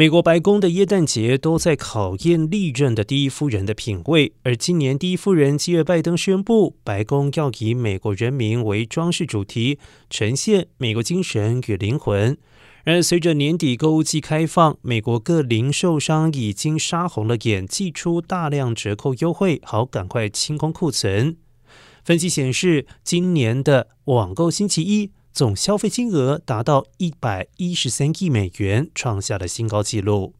美国白宫的耶诞节都在考验历任的第一夫人的品味，而今年第一夫人基尔拜登宣布，白宫要以美国人民为装饰主题，呈现美国精神与灵魂。而随着年底购物季开放，美国各零售商已经杀红了眼，寄出大量折扣优惠，好赶快清空库存。分析显示，今年的网购星期一。总消费金额达到一百一十三亿美元，创下了新高纪录。